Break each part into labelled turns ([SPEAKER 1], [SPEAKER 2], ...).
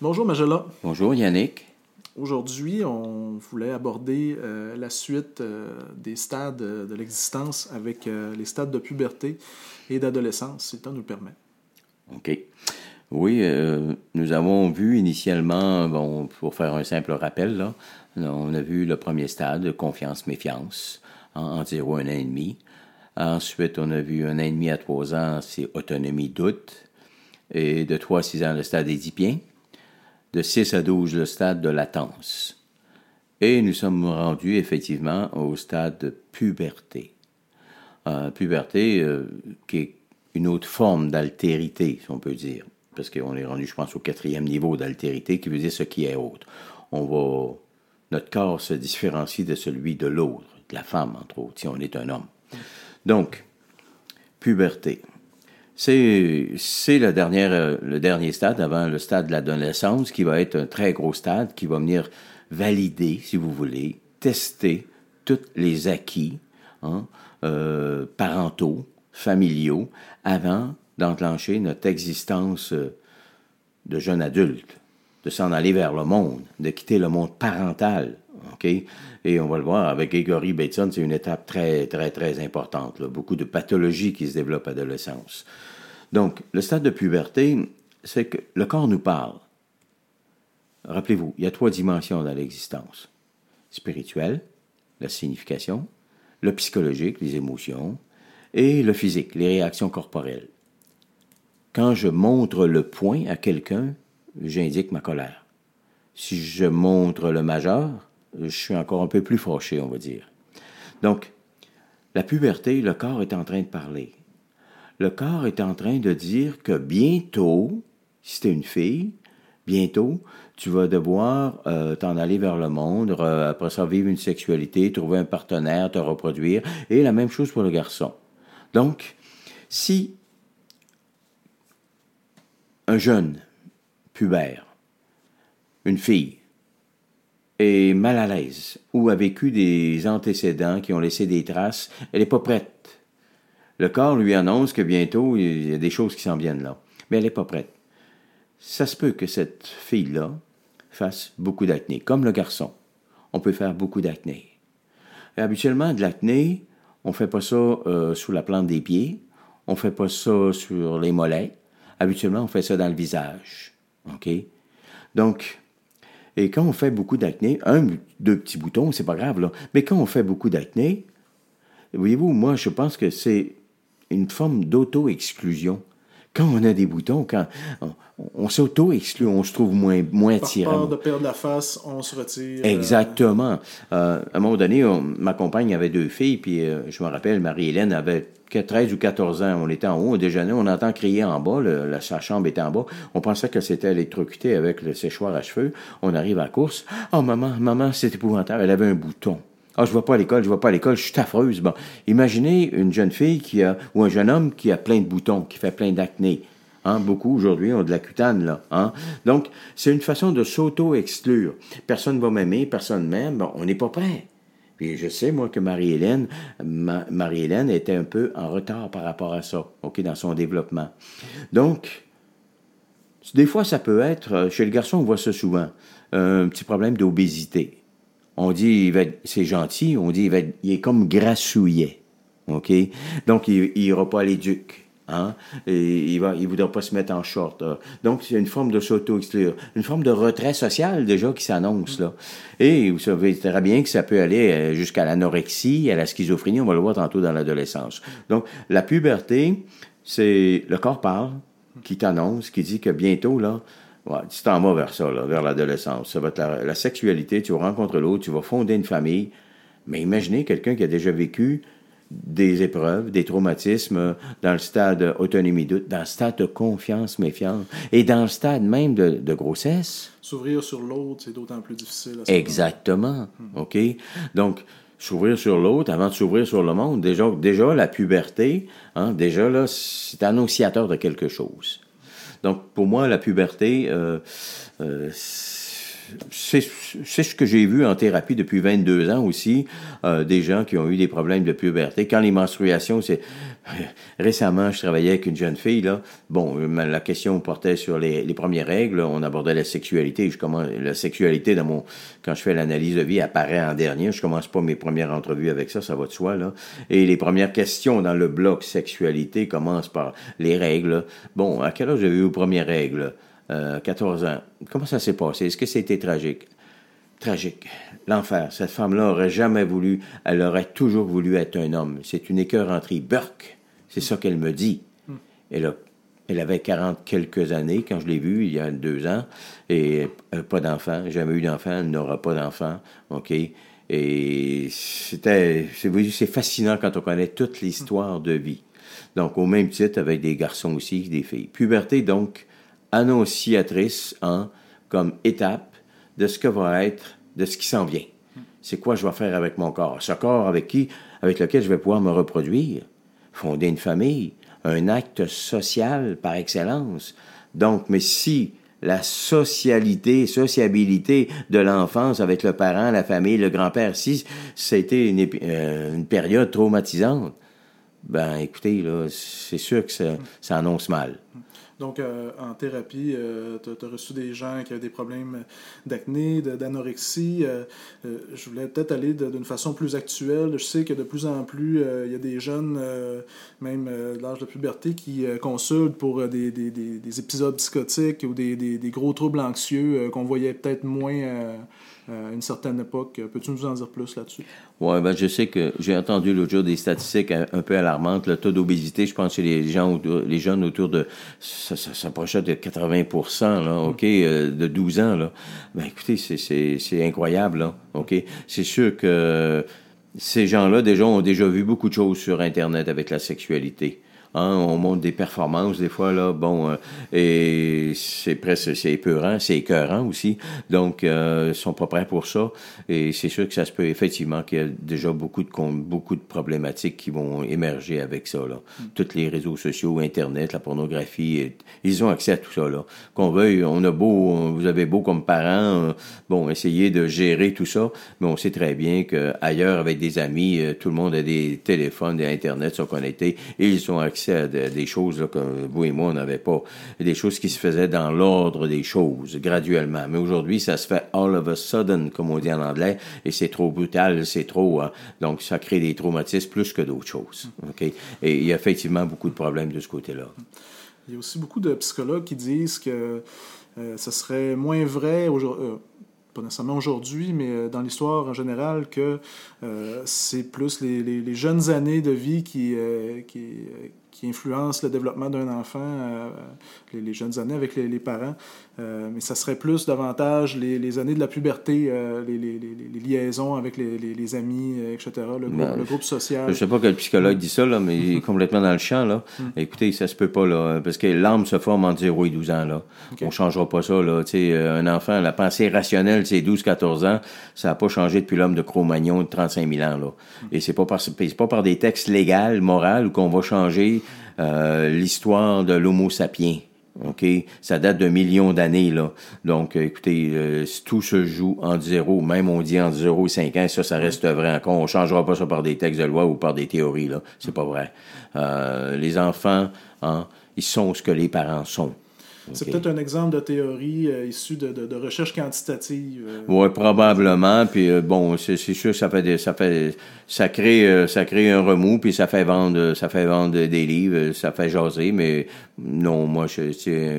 [SPEAKER 1] Bonjour Magella.
[SPEAKER 2] Bonjour Yannick.
[SPEAKER 1] Aujourd'hui, on voulait aborder euh, la suite euh, des stades de l'existence avec euh, les stades de puberté et d'adolescence, si le temps nous le permet.
[SPEAKER 2] OK. Oui, nous avons vu initialement, bon, pour faire un simple rappel, là, on a vu le premier stade, confiance-méfiance, en, 0 et un an et demi. Ensuite, on a vu un an et demi à trois ans, c'est autonomie-doute. Et de 3 à 6 ans, le stade édipien de 6 à 12 le stade de latence. Et nous sommes rendus effectivement au stade de puberté. Euh, puberté euh, qui est une autre forme d'altérité, si on peut dire. Parce qu'on est rendu, je pense, au quatrième niveau d'altérité, qui veut dire ce qui est autre. On va, notre corps se différencie de celui de l'autre, de la femme, entre autres, si on est un homme. Donc, puberté. C'est, c'est le, dernier, euh, le dernier stade avant le stade de l'adolescence qui va être un très gros stade qui va venir valider, si vous voulez, tester tous les acquis hein, euh, parentaux, familiaux, avant d'enclencher notre existence euh, de jeune adulte, de s'en aller vers le monde, de quitter le monde parental. OK? Et on va le voir avec Gregory Bateson, c'est une étape très, très, très importante. Beaucoup de pathologies qui se développent à l'adolescence. Donc, le stade de puberté, c'est que le corps nous parle. Rappelez-vous, il y a trois dimensions dans l'existence. Spirituelle, la signification, le psychologique, les émotions, et le physique, les réactions corporelles. Quand je montre le point à quelqu'un, j'indique ma colère. Si je montre le majeur, je suis encore un peu plus fâché, on va dire. Donc, la puberté, le corps est en train de parler le corps est en train de dire que bientôt, si tu es une fille, bientôt, tu vas devoir euh, t'en aller vers le monde, après ça vivre une sexualité, trouver un partenaire, te reproduire, et la même chose pour le garçon. Donc, si un jeune pubère, une fille, est mal à l'aise ou a vécu des antécédents qui ont laissé des traces, elle n'est pas prête le corps lui annonce que bientôt, il y a des choses qui s'en viennent là. Mais elle n'est pas prête. Ça se peut que cette fille-là fasse beaucoup d'acné, comme le garçon. On peut faire beaucoup d'acné. Habituellement, de l'acné, on ne fait pas ça euh, sous la plante des pieds, on ne fait pas ça sur les mollets. Habituellement, on fait ça dans le visage. OK? Donc, et quand on fait beaucoup d'acné, un, deux petits boutons, c'est pas grave, là. Mais quand on fait beaucoup d'acné, voyez-vous, moi, je pense que c'est une forme d'auto-exclusion. Quand on a des boutons, quand on, s'auto-exclut, on se trouve moins, moins attirant.
[SPEAKER 1] Par peur de perdre la face, on se retire.
[SPEAKER 2] Euh, Exactement. Euh, à un moment donné, ma compagne avait deux filles, puis euh, je me rappelle, Marie-Hélène avait 13 ou 14 ans. On était en haut, au déjeuner, on entend crier en bas, la, sa chambre était en bas. On pensait que c'était électrocuté avec le séchoir à cheveux. On arrive à la course. Oh, maman, maman, c'est épouvantable. Elle avait un bouton. Ah, je vais pas à l'école, je vais pas à l'école, je suis affreuse. Bon, imaginez une jeune fille qui a, ou un jeune homme qui a plein de boutons, qui fait plein d'acné. Hein, beaucoup aujourd'hui ont de la cutane, là. Hein? Donc, c'est une façon de s'auto-exclure. Personne ne va m'aimer, personne m'aime, bon, on n'est pas prêt. Puis je sais, moi, que Marie-Hélène, Marie-Hélène était un peu en retard par rapport à ça, OK, dans son développement. Donc, des fois, ça peut être, chez le garçon, on voit ça souvent, un petit problème d'obésité on dit c'est gentil, on dit il, est comme grassouillet. OK? Donc, il n'ira pas à l'éduc. Hein? Et il va, il voudra pas se mettre en short. Donc, c'est une forme de s'auto-exclure, une forme de retrait social déjà qui s'annonce là. Et vous savez très bien que ça peut aller euh, jusqu'à l'anorexie, à la schizophrénie. On va le voir tantôt dans l'adolescence. Donc, la puberté, c'est le corps parle, qui t'annonce, qui dit que bientôt là, Ouais, tu t'en vas vers ça, vers l'adolescence. Ça va être la, sexualité, tu vas rencontrer l'autre, tu vas fonder une famille. Mais imaginez quelqu'un qui a déjà vécu des épreuves, des traumatismes dans le stade autonomie doute, dans le stade de confiance, méfiance, et dans le stade même de, grossesse.
[SPEAKER 1] S'ouvrir sur l'autre, c'est d'autant plus difficile.
[SPEAKER 2] Exactement. Hmm. OK? Donc, s'ouvrir sur l'autre avant de s'ouvrir sur le monde, déjà, déjà la puberté, hein, déjà là, c'est annonciateur de quelque chose. Donc, pour moi, la puberté, euh, euh, c'est ce que j'ai vu en thérapie depuis 22 ans aussi, euh, des gens qui ont eu des problèmes de puberté. Quand les menstruations, c'est... Récemment, je travaillais avec une jeune fille, là. Bon, la question portait sur les, premières règles. On abordait la sexualité. Je commence, la sexualité, dans mon, quand je fais l'analyse de vie, apparaît en dernier. Je commence pas mes premières entrevues avec ça, ça va de soi, là. Et les premières questions dans le bloc sexualité commencent par les règles. Bon, à quel âge avez eu vos premières règles? 14 euh, ans. Comment ça s'est passé? Est-ce que c'était tragique? Tragique. L'enfer. Cette femme-là aurait jamais voulu, elle aurait toujours voulu être un homme. C'est une écœuranterie. Burke. C'est ça qu'elle me dit. Elle, elle avait 40 quelques années quand je l'ai vue, il y a deux ans, et euh, pas d'enfant, jamais eu d'enfant, elle n'aura pas d'enfant, OK? Et c'était, c'est fascinant quand on connaît toute l'histoire de vie. Donc, au même titre, avec des garçons aussi, des filles. Puberté, donc, annonciatrice hein, comme étape de ce que va être, de ce qui s'en vient. C'est quoi je vais faire avec mon corps? Ce corps avec qui, avec lequel je vais pouvoir me reproduire, fonder une famille, un acte social par excellence. Donc, mais si la socialité, sociabilité de l'enfance avec le parent, la famille, le grand-père, si c'était une, euh, une, période traumatisante, ben écoutez, là, c'est sûr que ça, ça annonce mal.
[SPEAKER 1] Donc, euh, en thérapie, euh, tu as, reçu des gens qui avaient des problèmes d'acné, d'anorexie. Euh, je voulais peut-être aller d'une façon plus actuelle. Je sais que de plus en plus, il y a des jeunes, même de l'âge de puberté, qui consultent pour des, des, des, épisodes psychotiques ou des, gros troubles anxieux qu'on voyait peut-être moins à une certaine époque. Peux-tu nous en dire plus là-dessus?
[SPEAKER 2] Oui, ben je sais que j'ai entendu l'autre jour des statistiques un, peu alarmantes. Le taux d'obésité, je pense chez les gens les jeunes autour de ça, ça s'approchait de 80 là, OK, euh, de 12 ans, là. Ben écoutez, c'est incroyable, là, OK? C'est sûr que ces gens-là, déjà, ont déjà vu beaucoup de choses sur Internet avec la sexualité. Hein, on monte des performances des fois là, bon, euh, et c'est presque c'est épeurant, c'est écœurant aussi. Donc, euh, ils sont pas prêts pour ça. Et c'est sûr que ça se peut effectivement qu'il y a déjà beaucoup de beaucoup de problématiques qui vont émerger avec ça là. Mm. Tous les réseaux sociaux, Internet, la pornographie, ils ont accès à tout ça là. Qu'on veuille, on a beau, vous avez beau comme parents, euh, bon, essayer de gérer tout ça, mais on sait très bien que ailleurs avec des amis, tout le monde a des téléphones, des Internet sont connectés, et ils ont accès à des choses que vous et moi, on n'avait pas. Des choses qui se faisaient dans l'ordre des choses, graduellement. Mais aujourd'hui, ça se fait all of a sudden, comme on dit en anglais, et c'est trop brutal, c'est trop... Hein. donc, ça crée des traumatismes plus que d'autres choses. OK? Et il y a effectivement beaucoup de problèmes de ce côté-là.
[SPEAKER 1] Il y a aussi beaucoup de psychologues qui disent que euh, ce serait moins vrai. Euh, pas nécessairement aujourd'hui, mais euh, dans l'histoire en général, que c'est plus les, jeunes années de vie qui, qui influence le développement d'un enfant, euh, les, jeunes années avec les, parents. Euh, mais ça serait plus davantage les, années de la puberté, euh, les, liaisons avec les, amis, etc., ben, le, groupe social.
[SPEAKER 2] Je sais pas quel psychologue dit ça, là, mais il est complètement dans le champ. Là. Hmm. Écoutez, ça se peut pas, là, parce que l'âme se forme entre 0 et 12 ans. Là. Okay. On changera pas ça. Là. un enfant, la pensée rationnelle, c'est 12-14 ans. Ça n'a pas changé depuis l'homme de Cro-Magnon de 35 000 ans. Là. Hmm. Et c'est pas par, pas par des textes légaux, moraux, qu'on va changer euh, l'histoire de l'Homo sapiens. OK? Ça date d'un million d'années, là. Donc, euh, écoutez, euh, tout se joue en zéro. Même on dit en zéro cinq ans, ça, ça reste vrai encore. On changera pas ça par des textes de loi ou par des théories, là. C'est pas vrai. les enfants, hein, ils sont ce que les parents sont.
[SPEAKER 1] C'est peut-être un exemple de théorie euh, issue de, de, recherche quantitative.
[SPEAKER 2] Euh. Oui, probablement. Puis euh, bon, c'est sûr que ça fait ça fait ça crée ça crée un remous puis ça fait vendre ça fait vendre des livres, ça fait jaser, mais non, moi je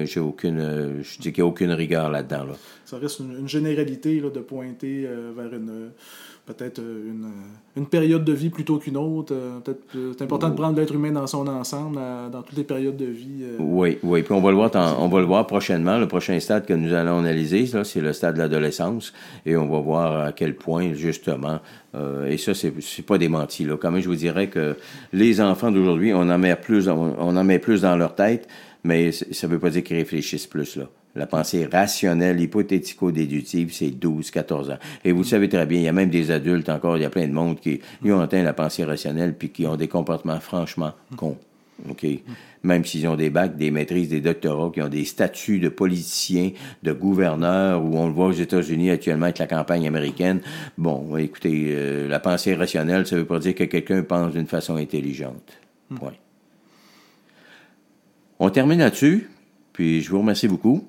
[SPEAKER 2] j'ai aucune je dis qu'il n'y a aucune rigueur là-dedans. Là.
[SPEAKER 1] Ça reste une, généralité là, de pointer vers une peut-être euh, une, une, période de vie plutôt qu'une autre. Euh, peut-être euh, c'est important de prendre l'être humain dans son ensemble, dans toutes les périodes de vie.
[SPEAKER 2] Oui, oui. Puis on va le voir, on va le voir prochainement. Le prochain stade que nous allons analyser, c'est le stade de l'adolescence, et on va voir à quel point justement. et ça, c'est, c'est pas démenti. Là. Quand même, je vous dirais que les enfants d'aujourd'hui, on en met plus, on, on en met plus dans leur tête, mais ça veut pas dire qu'ils réfléchissent plus là. La pensée rationnelle, hypothético-déductive, c'est 12-14 ans. Et vous savez très bien, il y a même des adultes encore, il y a plein de monde qui ont atteint la pensée rationnelle puis qui ont des comportements franchement cons. OK? Même s'ils ont des bacs, des maîtrises, des doctorats, qui ont des statuts de politiciens, de gouverneurs, où on le voit aux États-Unis actuellement avec la campagne américaine. Bon, écoutez, euh, la pensée rationnelle, ça veut pas dire que quelqu'un pense d'une façon intelligente. Point. On termine là-dessus, puis je vous remercie beaucoup.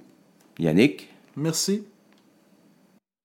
[SPEAKER 2] Yannick.
[SPEAKER 1] Merci.